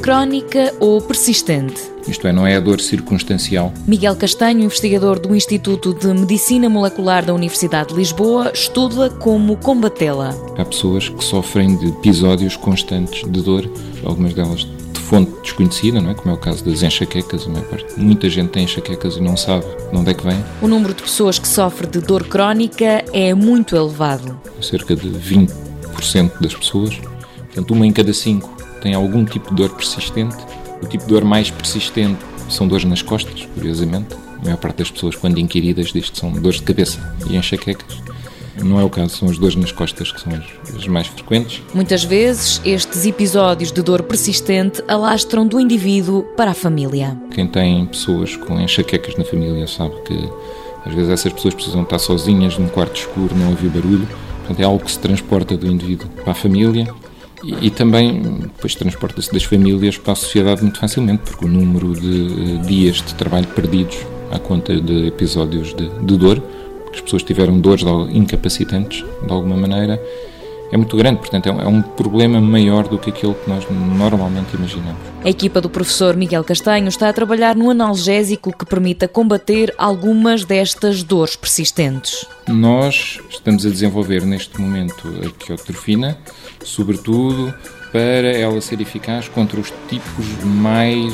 crónica ou persistente? Isto é, não é a dor circunstancial. Miguel Castanho, investigador do Instituto de Medicina Molecular da Universidade de Lisboa, estuda como combatê-la. Há pessoas que sofrem de episódios constantes de dor, algumas delas de fonte desconhecida, não é? como é o caso das enxaquecas. A parte. Muita gente tem enxaquecas e não sabe de onde é que vem. O número de pessoas que sofre de dor crónica é muito elevado. Cerca de 20% das pessoas, portanto, uma em cada cinco tem algum tipo de dor persistente o tipo de dor mais persistente são dores nas costas, curiosamente. A maior parte das pessoas, quando inquiridas, diz que são dores de cabeça e enxaquecas. Não é o caso, são as dores nas costas que são as, as, mais frequentes. Muitas vezes, estes episódios de dor persistente alastram do indivíduo para a família. Quem tem pessoas com enxaquecas na família sabe que às vezes essas pessoas precisam estar sozinhas num quarto escuro, não ouvir barulho. Portanto, é algo que se transporta do indivíduo para a família e, também depois transporta-se das famílias para a sociedade muito facilmente, porque o número de uh, dias de trabalho perdidos à conta de episódios de, de dor, porque as pessoas tiveram dores incapacitantes de alguma maneira, é muito grande, portanto é um, é um problema maior do que aquilo que nós normalmente imaginamos. A equipa do professor Miguel Castanho está a trabalhar no analgésico que permita combater algumas destas dores persistentes. Nós estamos a desenvolver neste momento a quiotrofina, sobretudo para ela ser eficaz contra os tipos mais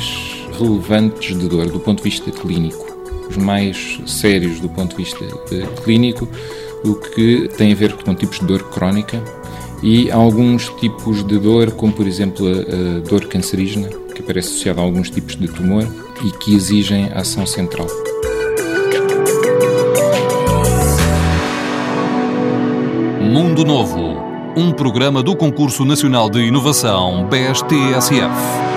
relevantes de dor do ponto de vista clínico, os mais sérios do ponto de vista eh, clínico, o que tem a ver com tipos de dor crónica e alguns tipos de dor, como por exemplo a, dor cancerígena, que aparece associada a alguns tipos de tumor e que exigem ação central. Mundo Novo, um programa do Concurso Nacional de Inovação BSTSF.